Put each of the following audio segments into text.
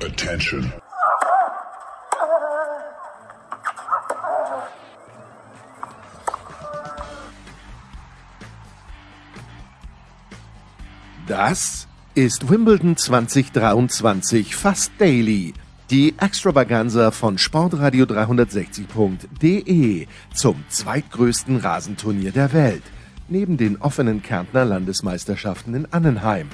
Attention. Das ist Wimbledon 2023 fast daily. Die Extravaganza von Sportradio 360.de zum zweitgrößten Rasenturnier der Welt, neben den offenen Kärntner Landesmeisterschaften in Annenheim.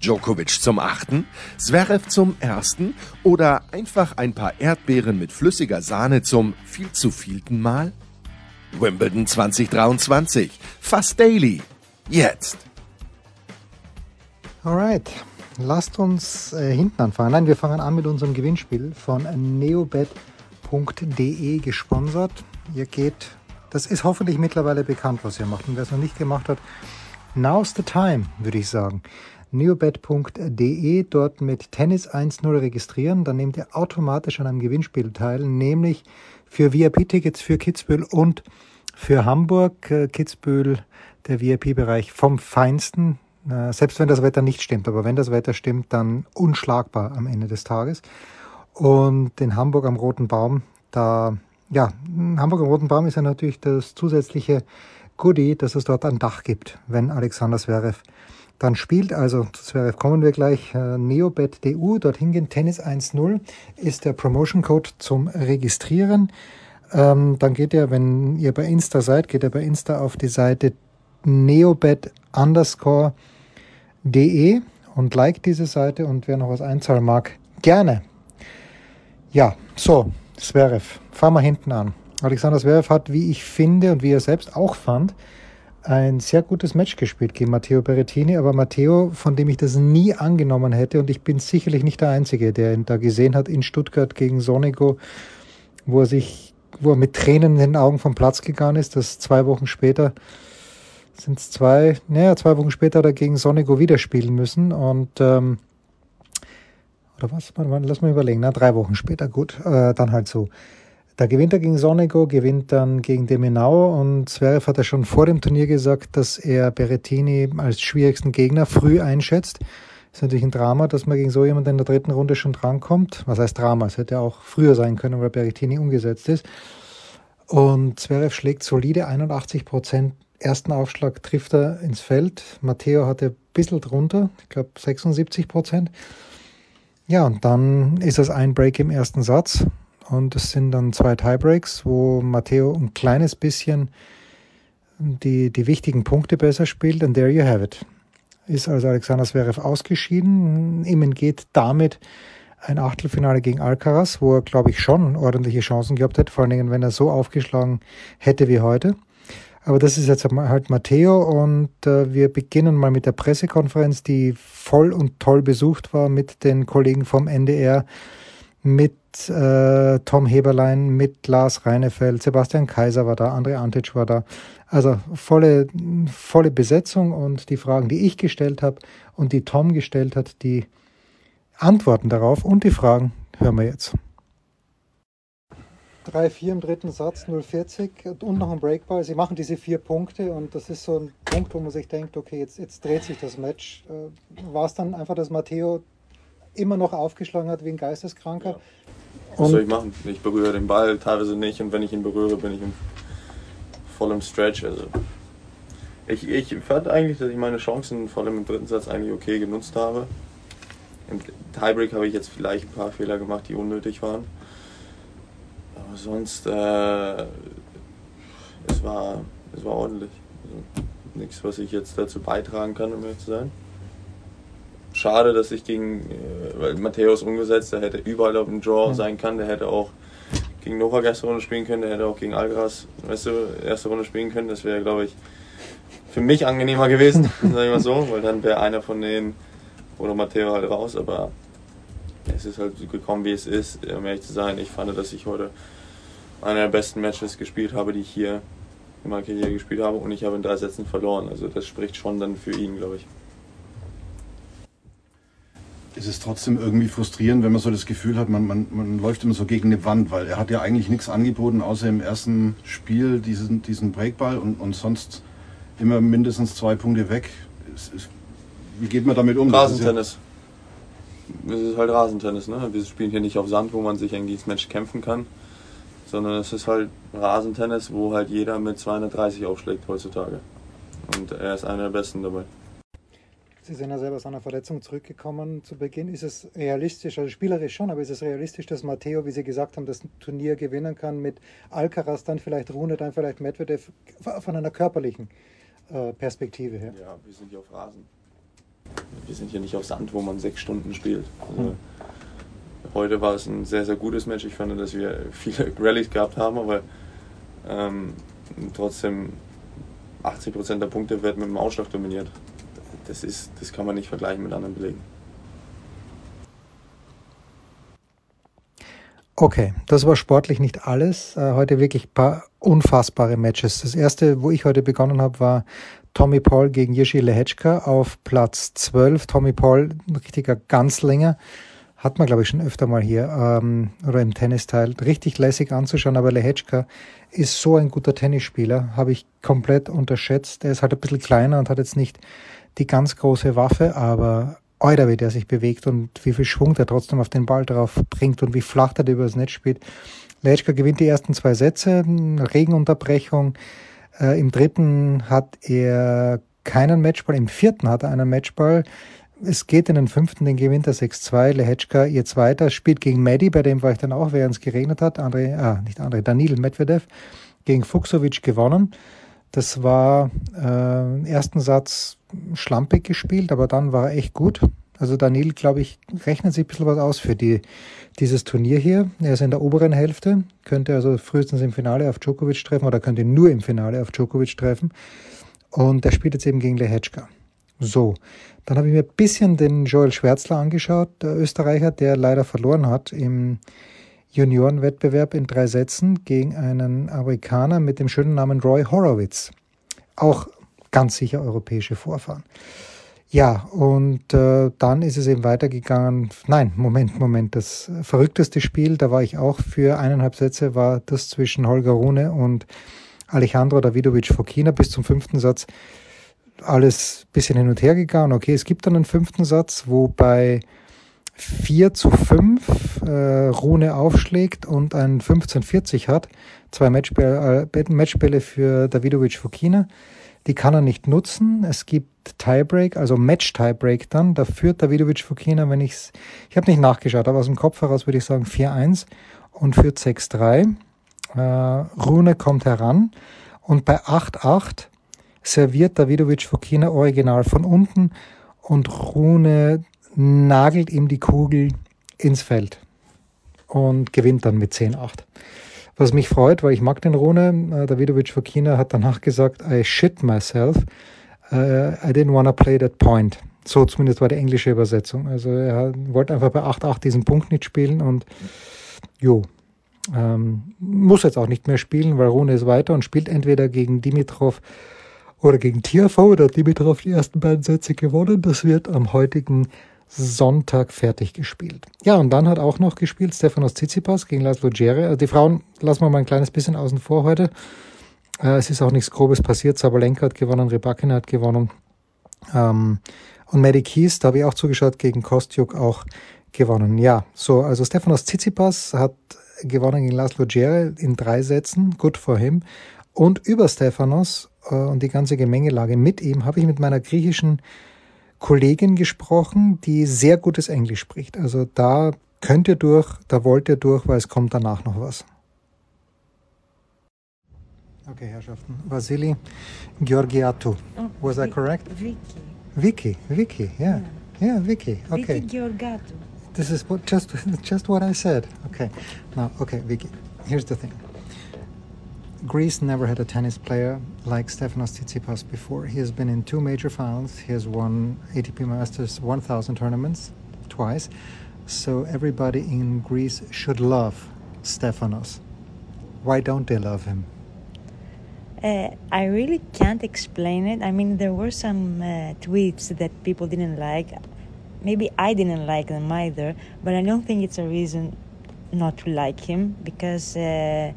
Djokovic zum achten, Zverev zum ersten oder einfach ein paar Erdbeeren mit flüssiger Sahne zum viel zu vielten Mal? Wimbledon 2023, fast daily. Jetzt. Alright, lasst uns äh, hinten anfangen. Nein, wir fangen an mit unserem Gewinnspiel von neobet.de gesponsert. Ihr geht, das ist hoffentlich mittlerweile bekannt, was ihr macht. Und wer es noch nicht gemacht hat, now's the time, würde ich sagen. neobet.de, dort mit Tennis 1.0 registrieren, dann nehmt ihr automatisch an einem Gewinnspiel teil, nämlich für VIP-Tickets für Kitzbühel und für Hamburg. Äh, Kitzbühel, der VIP-Bereich vom Feinsten selbst wenn das Wetter nicht stimmt, aber wenn das Wetter stimmt, dann unschlagbar am Ende des Tages. Und in Hamburg am Roten Baum, da, ja, Hamburg am Roten Baum ist ja natürlich das zusätzliche Goodie, dass es dort ein Dach gibt, wenn Alexander Zverev dann spielt. Also zu Zverev kommen wir gleich. Äh, Neobet.du, dorthin gehen Tennis 1.0 ist der Promotion Code zum Registrieren. Ähm, dann geht ihr, wenn ihr bei Insta seid, geht ihr bei Insta auf die Seite neobet underscore de und like diese Seite und wer noch was einzahlen mag, gerne. Ja, so, Zverev, fahren wir hinten an. Alexander Zverev hat, wie ich finde und wie er selbst auch fand, ein sehr gutes Match gespielt gegen Matteo Berrettini, aber Matteo, von dem ich das nie angenommen hätte und ich bin sicherlich nicht der Einzige, der ihn da gesehen hat in Stuttgart gegen Sonigo, wo er sich, wo er mit Tränen in den Augen vom Platz gegangen ist, das zwei Wochen später sind es zwei, naja, zwei Wochen später dagegen Sonigo wieder spielen müssen und ähm, oder was? Lass mal überlegen, na, drei Wochen später, gut, äh, dann halt so. Da gewinnt er gegen Sonigo, gewinnt dann gegen Demenau und Zverev hat ja schon vor dem Turnier gesagt, dass er Berrettini als schwierigsten Gegner früh einschätzt. Ist natürlich ein Drama, dass man gegen so jemanden in der dritten Runde schon drankommt. Was heißt Drama? Es hätte auch früher sein können, weil Berrettini umgesetzt ist. Und Zverev schlägt solide 81 Prozent ersten Aufschlag trifft er ins Feld. Matteo hatte ein bisschen drunter, ich glaube 76 Prozent. Ja, und dann ist es ein Break im ersten Satz und es sind dann zwei Tiebreaks, wo Matteo ein kleines bisschen die, die wichtigen Punkte besser spielt. And there you have it. Ist also Alexander Zverev ausgeschieden. Ihm entgeht damit ein Achtelfinale gegen Alcaraz, wo er, glaube ich, schon ordentliche Chancen gehabt hätte, vor allen Dingen, wenn er so aufgeschlagen hätte wie heute. Aber das ist jetzt halt Matteo und äh, wir beginnen mal mit der Pressekonferenz, die voll und toll besucht war mit den Kollegen vom NDR, mit äh, Tom Heberlein, mit Lars Reinefeld, Sebastian Kaiser war da, André Antic war da. Also volle, volle Besetzung und die Fragen, die ich gestellt habe und die Tom gestellt hat, die Antworten darauf und die Fragen hören wir jetzt. 3-4 im dritten Satz, 0-40 und noch ein Breakball. Sie machen diese vier Punkte und das ist so ein Punkt, wo man sich denkt, okay, jetzt, jetzt dreht sich das Match. Äh, War es dann einfach, dass Matteo immer noch aufgeschlagen hat wie ein Geisteskranker? Ja. Was soll ich machen? Ich berühre den Ball teilweise nicht und wenn ich ihn berühre, bin ich im vollem Stretch. Also ich, ich fand eigentlich, dass ich meine Chancen vor allem im dritten Satz eigentlich okay genutzt habe. Im Tiebreak habe ich jetzt vielleicht ein paar Fehler gemacht, die unnötig waren sonst, äh, es, war, es war ordentlich. Also, nichts, was ich jetzt dazu beitragen kann, um ehrlich zu sein. Schade, dass ich gegen, äh, weil Matthäus umgesetzt, der hätte überall auf dem Draw sein können, der hätte auch gegen Novak erste Runde spielen können, der hätte auch gegen Algras du, erste Runde spielen können. Das wäre, glaube ich, für mich angenehmer gewesen, sag ich mal so, weil dann wäre einer von denen oder Matteo halt raus, aber es ist halt so gekommen, wie es ist, um ehrlich zu sein. Ich fand, dass ich heute einer der besten Matches gespielt habe, die ich hier in meiner Karriere gespielt habe und ich habe in drei Sätzen verloren. Also das spricht schon dann für ihn, glaube ich. Ist es trotzdem irgendwie frustrierend, wenn man so das Gefühl hat, man, man, man läuft immer so gegen eine Wand, weil er hat ja eigentlich nichts angeboten, außer im ersten Spiel diesen, diesen Breakball und, und sonst immer mindestens zwei Punkte weg. Es, es, wie geht man damit um? Rasentennis. es ist halt Rasentennis. Ne? Wir spielen hier nicht auf Sand, wo man sich irgendwie ins Match kämpfen kann, sondern es ist halt Rasentennis, wo halt jeder mit 230 aufschlägt heutzutage. Und er ist einer der Besten dabei. Sie sind ja selber aus einer Verletzung zurückgekommen zu Beginn. Ist es realistisch, also spielerisch schon, aber ist es realistisch, dass Matteo, wie Sie gesagt haben, das Turnier gewinnen kann mit Alcaraz, dann vielleicht Rune, dann vielleicht Medvedev von einer körperlichen äh, Perspektive her? Ja, wir sind hier auf Rasen. Wir sind hier nicht auf Sand, wo man sechs Stunden spielt. Also, hm. Heute war es ein sehr, sehr gutes Match. Ich fand, dass wir viele Rallyes gehabt haben, aber ähm, trotzdem 80% der Punkte werden mit dem Ausschlag dominiert das, ist, das kann man nicht vergleichen mit anderen Belegen. Okay, das war sportlich nicht alles. Äh, heute wirklich ein paar unfassbare Matches. Das erste, wo ich heute begonnen habe, war Tommy Paul gegen Jiří Lehečka auf Platz 12. Tommy Paul, ein richtiger Ganzlinger. Hat man, glaube ich, schon öfter mal hier ähm, oder im Tennisteil. Richtig lässig anzuschauen, aber Lehečka ist so ein guter Tennisspieler, habe ich komplett unterschätzt. Er ist halt ein bisschen kleiner und hat jetzt nicht die ganz große Waffe, aber Euer, wie der sich bewegt und wie viel Schwung der trotzdem auf den Ball drauf bringt und wie flach der übers Netz spielt. Letschka gewinnt die ersten zwei Sätze, Regenunterbrechung. Äh, Im dritten hat er keinen Matchball, im vierten hat er einen Matchball. Es geht in den fünften, den gewinnt er 6-2. Lehetschka, ihr zweiter, spielt gegen Medi, bei dem war ich dann auch, während es geregnet hat. André, ah, nicht André, Danil Medvedev gegen Fuchsovic gewonnen. Das war äh, ersten Satz schlampig gespielt, aber dann war er echt gut. Also Daniel, glaube ich, rechnet sich ein bisschen was aus für die, dieses Turnier hier. Er ist in der oberen Hälfte, könnte also frühestens im Finale auf Djokovic treffen oder könnte nur im Finale auf Djokovic treffen. Und er spielt jetzt eben gegen Lehečka. So, dann habe ich mir ein bisschen den Joel Schwärzler angeschaut, der Österreicher, der leider verloren hat im Juniorenwettbewerb in drei Sätzen gegen einen Amerikaner mit dem schönen Namen Roy Horowitz. Auch ganz sicher europäische Vorfahren. Ja, und äh, dann ist es eben weitergegangen. Nein, Moment, Moment. Das verrückteste Spiel, da war ich auch für eineinhalb Sätze, war das zwischen Holger Rune und Alejandro Davidovic Fokina bis zum fünften Satz. Alles bisschen hin und her gegangen. Okay, es gibt dann einen fünften Satz, wo bei 4 zu 5 äh, Rune aufschlägt und ein 15-40 hat. Zwei Matchbälle, äh, Matchbälle für Davidovic Fokina. Die kann er nicht nutzen. Es gibt Tiebreak, also Match-Tiebreak dann. Da führt Davidovic Fokina, wenn ich's, ich habe nicht nachgeschaut, aber aus dem Kopf heraus würde ich sagen 4-1 und führt 6-3. Äh, Rune kommt heran und bei 8-8 serviert Davidovic Fokina original von unten und Rune nagelt ihm die Kugel ins Feld und gewinnt dann mit 10-8. Was mich freut, weil ich mag den Rune. Äh, Davidovic Fokina hat danach gesagt, I shit myself. Uh, I didn't wanna play that point. So zumindest war die englische Übersetzung. Also er wollte einfach bei 8-8 diesen Punkt nicht spielen und jo, ähm, muss jetzt auch nicht mehr spielen, weil Rune ist weiter und spielt entweder gegen Dimitrov oder gegen Tiafoe. Da hat Dimitrov die ersten beiden Sätze gewonnen. Das wird am heutigen Sonntag fertig gespielt. Ja, und dann hat auch noch gespielt Stefanos Tsitsipas gegen Laszlo Djere. Also die Frauen lassen wir mal ein kleines bisschen außen vor heute. Äh, es ist auch nichts Grobes passiert. Sabalenka hat gewonnen, Rybakina hat gewonnen. Ähm, und Maddie Keys, da habe ich auch zugeschaut, gegen Kostjuk auch gewonnen. Ja, so, also Stefanos Tsitsipas hat gewonnen gegen Laszlo Djere in drei Sätzen. Good for him. Und über Stefanos äh, und die ganze Gemengelage mit ihm habe ich mit meiner griechischen Kollegin gesprochen, die sehr gutes Englisch spricht. Also da könnt ihr durch, da wollt ihr durch, weil es kommt danach noch was. Okay, Herrschaften. Vasili Georgiatou. Oh, Was that correct? Vicky. Vicky, Vicky, yeah. Yeah, yeah Vicky. Okay. Vicky Georgatou. This is what, just just what I said. Okay. Now, okay, Vicky. Here's the thing. Greece never had a tennis player like Stefanos Tsitsipas before. He has been in two major finals. He has won ATP Masters 1000 tournaments twice. So everybody in Greece should love Stefanos. Why don't they love him? Uh, I really can't explain it. I mean, there were some uh, tweets that people didn't like. Maybe I didn't like them either, but I don't think it's a reason not to like him because. Uh,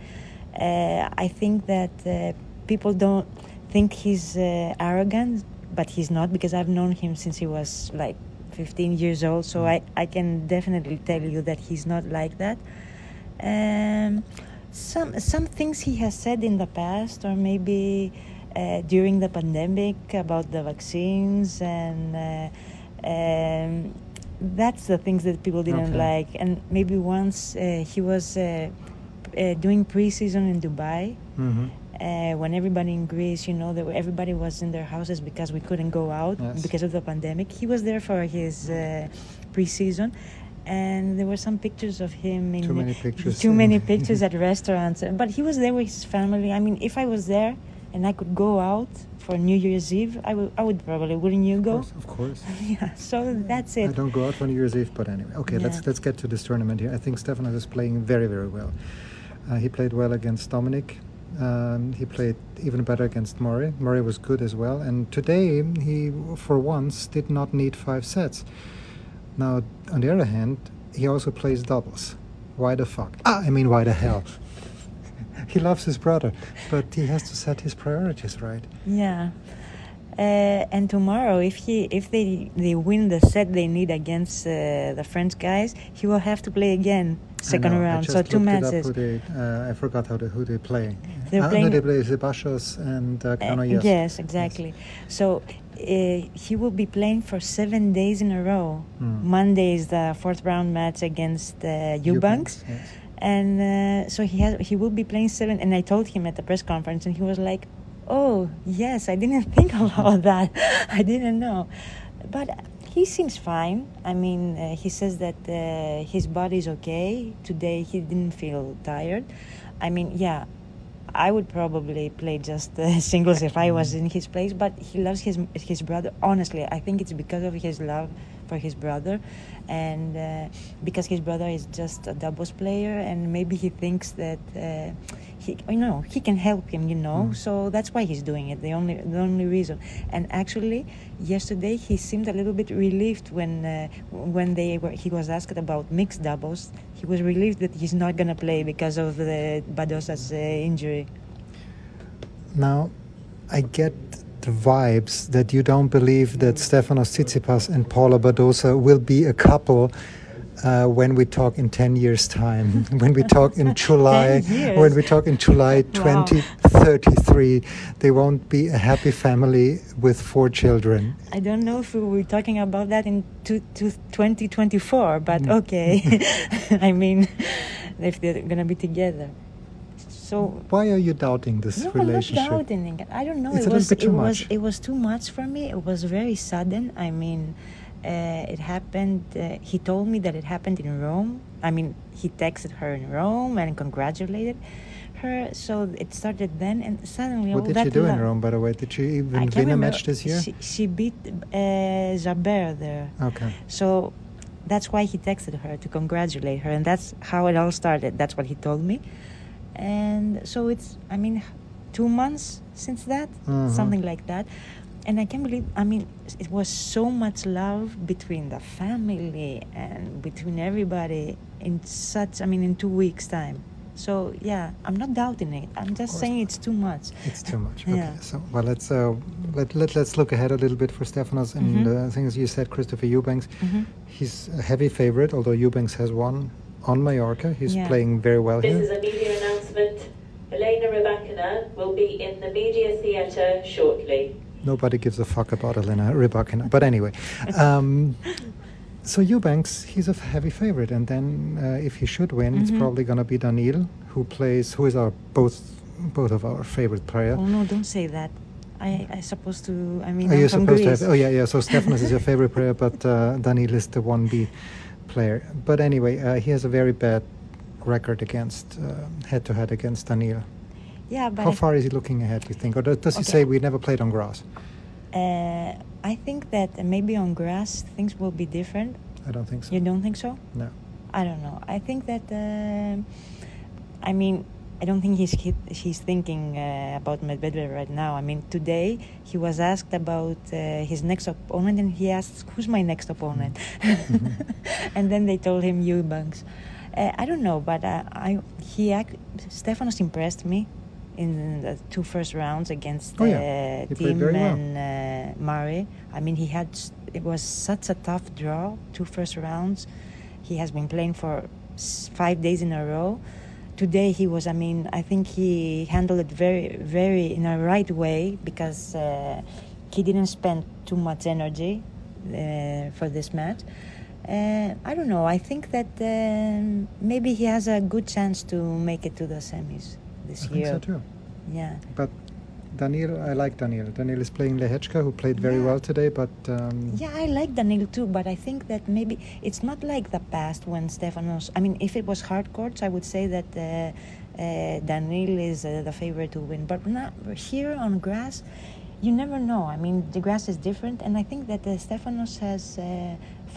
I think that uh, people don't think he's uh, arrogant, but he's not because I've known him since he was like 15 years old, so I, I can definitely tell you that he's not like that. Um, some some things he has said in the past, or maybe uh, during the pandemic about the vaccines, and uh, um, that's the things that people didn't Okay. like. And maybe once uh, he was uh, doing preseason in Dubai. hmm Uh, when everybody in Greece, you know, that everybody was in their houses because we couldn't go out Yes. because of the pandemic. He was there for his uh, preseason, and there were some pictures of him in Too many pictures. too many pictures at restaurants. But he was there with his family. I mean, if I was there and I could go out for New Year's Eve, I would. I would probably. Wouldn't you Of go? course, of course. yeah. So that's it. I don't go out for New Year's Eve, but anyway. Okay, let's let's get to this tournament here. I think Stefanos is playing very very well. Uh, he played well against Dominic. Um, he played even better against Murray. Murray was good as well. And today he, for once, did not need five sets. Now, on the other hand, he also plays doubles. Why the fuck? Ah, I mean, why the hell? he loves his brother, but he has to set his priorities right. Yeah. Uh, and tomorrow, if he if they they win the set they need against uh, the French guys, he will have to play again second know, round. So two matches. They, uh, I forgot how they, who they play. They're no, playing- they play Sebastos and uh, Uh, Cano, yes. yes, exactly. So uh, he will be playing for seven days in a row. Hmm. Monday is the fourth round match against uh, Eubanks, Yes. and uh, so he has he will be playing seven. And I told him at the press conference, and he was like, "Oh yes, I didn't think about that. I didn't know." But he seems fine. I mean, uh, he says that uh, his body's okay. Today he didn't feel tired. I mean, yeah, I would probably play just uh, singles if I was in his place. But he loves his his brother. Honestly, I think it's because of his love for his brother, and uh, because his brother is just a doubles player, and maybe he thinks that uh, he, you know, he can help him. You know, so that's why he's doing it. The only the only reason. And actually, yesterday he seemed a little bit relieved when uh, when they were he was asked about mixed doubles. He was relieved that he's not gonna play because of the Badosa's uh, injury. Now, I get the vibes that you don't believe that Stefanos Tsitsipas and Paula Badosa will be a couple uh, when we talk in 10 years' time, when we talk in July, when we talk in July Wow. 2033, they won't be a happy family with four children. I don't know if we were talking about that in two, two, 2024, but Mm. okay. I mean, if they're gonna be together. So Why are you doubting this no, relationship? I'm not doubting it. I don't know. It's it was bit too it was much. it was too much for me. It was very sudden. I mean, uh, it happened. Uh, he told me that it happened in Rome. I mean, he texted her in Rome and congratulated her. So it started then, and suddenly What did she do in Rome, by the way? Did she even win a match this year? She, she beat uh, Jabert there. Okay. So that's why he texted her to congratulate her, and that's how it all started. That's what he told me. And so it's, I mean, two months since that, Mhm. something like that. And I can't believe, I mean, it was so much love between the family and between everybody in such, I mean, in two weeks' time. So yeah, I'm not doubting it. I'm just course saying it's too much. It's too much. Okay. Yeah. So well, let's uh, let, let let's look ahead a little bit for Stefanos and Mhm. uh, things you said. Christopher Eubanks, Mhm. he's a heavy favorite. Although Eubanks has won on Mallorca, he's Yeah. playing very well here. This here. is a media announcement. Elena Rybakina will be in the media theatre shortly. Nobody gives a fuck about Elena Rybakina. But anyway, um, so Eubanks, he's a heavy favorite, and then uh, if he should win, it's Mhm. probably going to be Daniil, who plays, who is our both both of our favorite player. Oh no, don't say that. I I supposed to. I mean, Are I'm you supposed Greece. to have? Oh yeah, yeah. So Stefanos is your favorite player, but uh, Daniil is the one B player. But anyway, uh, he has a very bad record against head to head against Daniil. Yeah, but How far is he looking ahead? You think, or does, does he Okay. say we never played on grass? Uh, I think that maybe on grass things will be different. I don't think so. You don't think so? No. I don't know. I think that. um I mean, I don't think he's he, he's thinking uh, about Medvedev right now. I mean, today he was asked about uh, his next opponent, and he asked, "Who's my next opponent?" and then they told him Eubanks. Uh, I don't know, but uh, I he Stefanos impressed me. In the two first rounds against Oh, uh, yeah. Tim very well. and uh, Murray. I mean, he had it was such a tough draw, two first rounds. He has been playing for five days in a row. Today he was. I mean, I think he handled it very, very in a right way because uh, he didn't spend too much energy uh, for this match. Uh, I don't know. I think that um, maybe he has a good chance to make it to the semis this I think year. so too. Yeah. But Daniel, I like Daniel. Daniel is playing Lehechka, who played very Yeah. well today, but um, Yeah, I like Danil too, but I think that maybe it's not like the past when Stefanos. I mean, if it was hard courts, I would say that uh, uh, Danil is uh, the favorite to win. But not here on grass, you never know. I mean, the grass is different, and I think that uh, Stefanos has uh,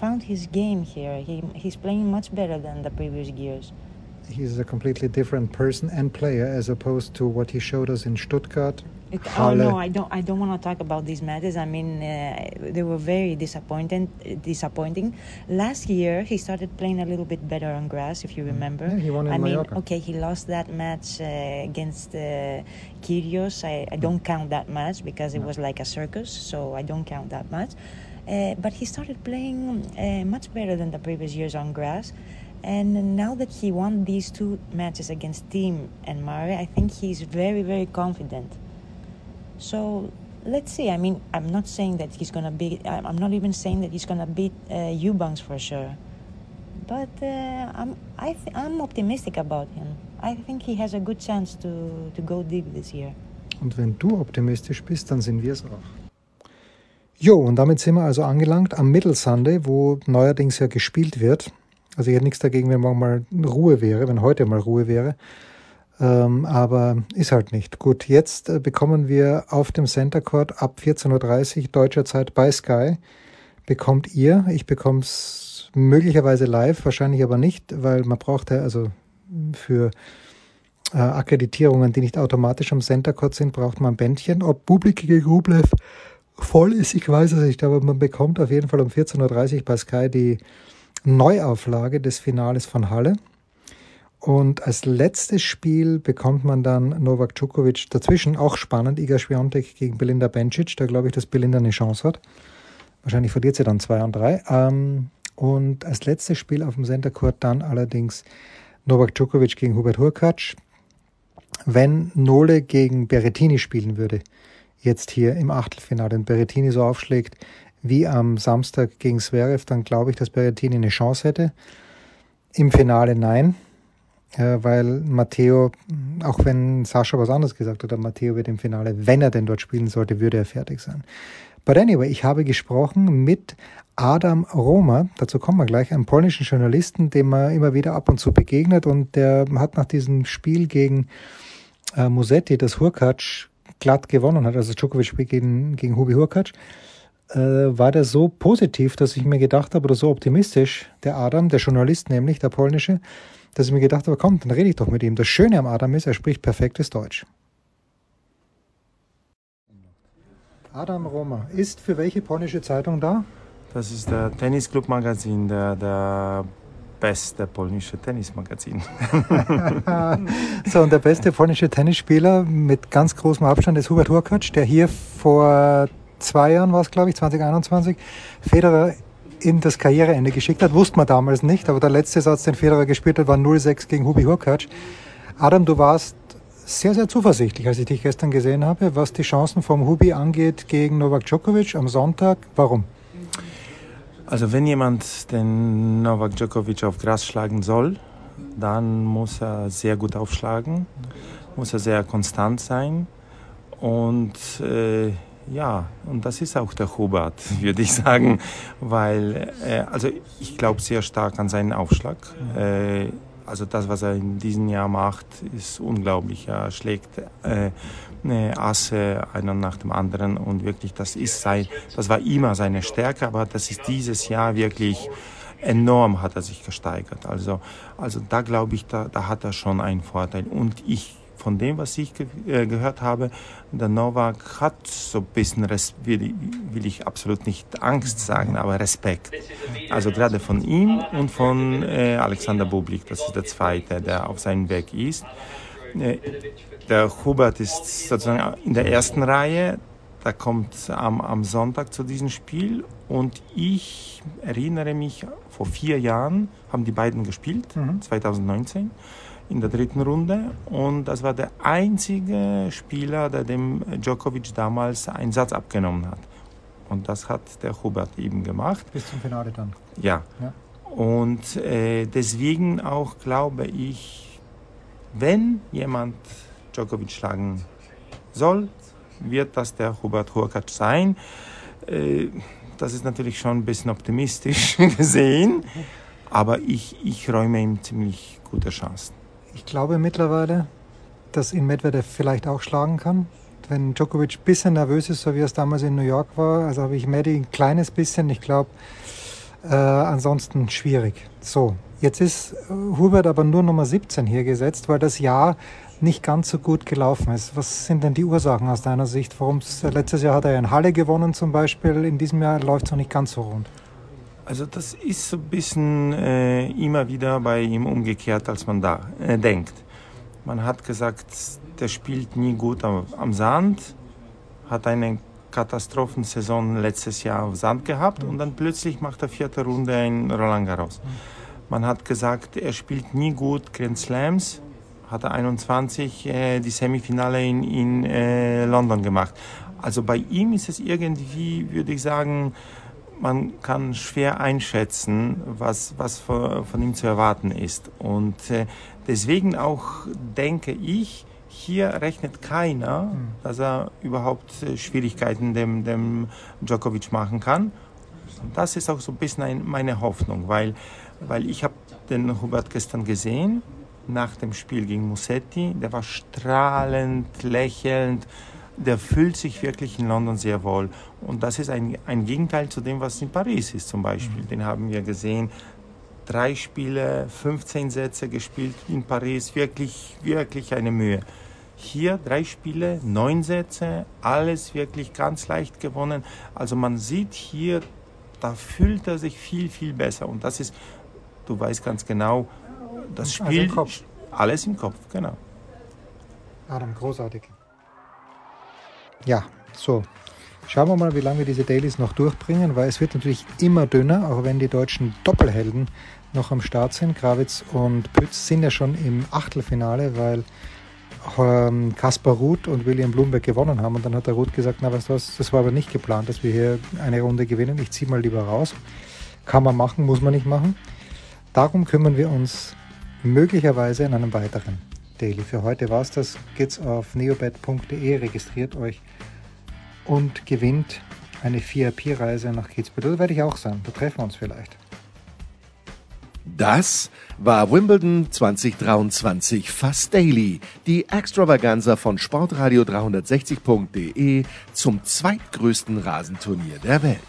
found his game here. He, he's playing much better than the previous years. He's a completely different person and player as opposed to what he showed us in Stuttgart. It, oh no, I don't. I don't want to talk about these matters. I mean, uh, they were very disappointing. Disappointing. Last year, he started playing a little bit better on grass, if you remember. Yeah, he won in I mean, okay, he lost that match uh, against uh, Kyrgios. I, I don't count that match because it was like a circus, so I don't count that match. Uh, but he started playing uh, much better than the previous years on grass. And now that he won these two matches against Team and Murray, I think he's very, very confident. So let's see. I mean, I'm not saying that he's gonna beat. I'm not even saying that he's gonna beat uh, Eubanks for sure. But uh, I'm I I'm optimistic about him. I think he has a good chance to to go deep this year. Und wenn du optimistisch bist, dann sind wir es auch. Jo, und damit sind wir also angelangt am Middle Sunday, wo neuerdings ja gespielt wird. Also ich hätte nichts dagegen, wenn morgen mal Ruhe wäre, wenn heute mal Ruhe wäre. Ähm, aber ist halt nicht. Gut, jetzt äh, bekommen wir auf dem Center Court ab 14.30 Uhr deutscher Zeit bei Sky. Bekommt ihr, ich bekomme es möglicherweise live, wahrscheinlich aber nicht, weil man braucht ja also für äh, Akkreditierungen, die nicht automatisch am Center Court sind, braucht man ein Bändchen. Ob Bublik Rublev voll ist, ich weiß es nicht, aber man bekommt auf jeden Fall um 14.30 Uhr bei Sky die Neuauflage des Finales von Halle. Und als letztes Spiel bekommt man dann Novak Djokovic dazwischen, auch spannend, Iga Swiatek gegen Belinda Bencic. Da glaube ich, dass Belinda eine Chance hat. Wahrscheinlich verliert sie dann 2 und 3. Ähm, und als letztes Spiel auf dem Center Court dann allerdings Novak Djokovic gegen Hubert Hurkacz. Wenn Nole gegen Berrettini spielen würde, jetzt hier im Achtelfinale, und Berrettini so aufschlägt wie am Samstag gegen Zverev, dann glaube ich, dass Berrettini eine Chance hätte. Im Finale nein, äh, weil Matteo, auch wenn Sascha was anderes gesagt hat, Matteo wird im Finale, wenn er denn dort spielen sollte, würde er fertig sein. But anyway, ich habe gesprochen mit Adam Roma, dazu kommen wir gleich, einem polnischen Journalisten, dem man immer wieder ab und zu begegnet und der hat nach diesem Spiel gegen äh, Musetti, das Hurkacz glatt gewonnen hat, also Djokovic spielt gegen, gegen Hubi Hurkacz, äh, war der so positiv, dass ich mir gedacht habe, oder so optimistisch, der Adam, der Journalist nämlich, der polnische, dass ich mir gedacht habe, komm, dann rede ich doch mit ihm. Das Schöne am Adam ist, er spricht perfektes Deutsch. Adam Roma ist für welche polnische Zeitung da? Das ist der Tennisclub Magazin, der, der beste polnische Tennismagazin. so, und der beste polnische Tennisspieler mit ganz großem Abstand ist Hubert Hurkacz, der hier vor zwei Jahren war es, glaube ich, 2021, Federer in das Karriereende geschickt hat. Wusste man damals nicht, aber der letzte Satz, den Federer gespielt hat, war 0-6 gegen Hubi Hurkacz. Adam, du warst sehr, sehr zuversichtlich, als ich dich gestern gesehen habe, was die Chancen vom Hubi angeht gegen Novak Djokovic am Sonntag. Warum? Also wenn jemand den Novak Djokovic auf Gras schlagen soll, dann muss er sehr gut aufschlagen, muss er sehr konstant sein und äh, ja, und das ist auch der Hubert, würde ich sagen, weil äh, also ich glaube sehr stark an seinen Aufschlag. Äh, also das, was er in diesem Jahr macht, ist unglaublich. Er schlägt äh, eine Asse einer nach dem anderen und wirklich, das ist sein, das war immer seine Stärke, aber das ist dieses Jahr wirklich enorm hat er sich gesteigert. Also, also da glaube ich, da, da hat er schon einen Vorteil. Und ich, von dem, was ich ge äh, gehört habe, der Novak hat so ein bisschen, Res will, ich- will ich absolut nicht Angst sagen, aber Respekt. Also gerade von ihm und von äh, Alexander Bublik, das ist der zweite, der auf seinem Weg ist. äh, der Hubert ist sozusagen in der ersten Reihe. Da kommt am, am Sonntag zu diesem Spiel und ich erinnere mich, vor vier Jahren haben die beiden gespielt, Mhm. 2019 in der dritten Runde und das war der einzige Spieler, der dem Djokovic damals einen Satz abgenommen hat. Und das hat der Hubert eben gemacht. Bis zum Finale dann. Ja. Ja. Und äh, deswegen auch glaube ich, wenn jemand Djokovic schlagen soll, wird das der Hubert Hurkacz sein. Äh, das ist natürlich schon ein bisschen optimistisch gesehen, aber ich, ich räume ihm ziemlich gute Chancen. Ich glaube mittlerweile, dass ihn Medvedev vielleicht auch schlagen kann. Wenn Djokovic ein bisschen nervös ist, so wie es damals in New York war, also habe ich Medi ein kleines bisschen. Ich glaube, äh, ansonsten schwierig. So, jetzt ist äh, Hubert aber nur Nummer 17 hier gesetzt, weil das Jahr nicht ganz so gut gelaufen ist. Was sind denn die Ursachen aus deiner Sicht? Warum letztes Jahr hat er in Halle gewonnen zum Beispiel, in diesem Jahr läuft es noch nicht ganz so rund. Also das ist so ein bisschen äh, immer wieder bei ihm umgekehrt, als man da äh, denkt. Man hat gesagt, der spielt nie gut am, am Sand, hat eine Katastrophensaison letztes Jahr auf Sand gehabt und dann plötzlich macht er vierte Runde in Roland Garros. Man hat gesagt, er spielt nie gut Grand Slams, hat er 21 äh, die Semifinale in, in äh, London gemacht. Also bei ihm ist es irgendwie, würde ich sagen, man kann schwer einschätzen, was, was von, von ihm zu erwarten ist. Und äh, deswegen auch denke ich, hier rechnet keiner, dass er überhaupt äh, Schwierigkeiten dem, dem Djokovic machen kann. Und das ist auch so ein bisschen ein, meine Hoffnung, weil, weil ich habe den Hubert gestern gesehen, nach dem Spiel gegen Musetti, der war strahlend, lächelnd, der fühlt sich wirklich in London sehr wohl. Und das ist ein, ein Gegenteil zu dem, was in Paris ist zum Beispiel. Den haben wir gesehen. Drei Spiele, 15 Sätze gespielt in Paris, wirklich, wirklich eine Mühe. Hier drei Spiele, neun Sätze, alles wirklich ganz leicht gewonnen. Also man sieht hier, da fühlt er sich viel, viel besser. Und das ist, du weißt ganz genau, das Also Spiel, im Kopf. alles im Kopf, genau. Adam, großartig. Ja, so. Schauen wir mal, wie lange wir diese Dailies noch durchbringen, weil es wird natürlich immer dünner, auch wenn die deutschen Doppelhelden noch am Start sind. Gravitz und Pütz sind ja schon im Achtelfinale, weil ähm, Kaspar Ruth und William Blumberg gewonnen haben. Und dann hat der Ruth gesagt, na weißt du was, das war aber nicht geplant, dass wir hier eine Runde gewinnen. Ich ziehe mal lieber raus. Kann man machen, muss man nicht machen. Darum kümmern wir uns möglicherweise in einem weiteren Daily. Für heute war es das. Geht's auf neobet.de, registriert euch und gewinnt eine VIP-Reise nach Kitzbühel. Da werde ich auch sein. Da treffen wir uns vielleicht. Das war Wimbledon 2023 Fast Daily, die Extravaganza von Sportradio360.de zum zweitgrößten Rasenturnier der Welt.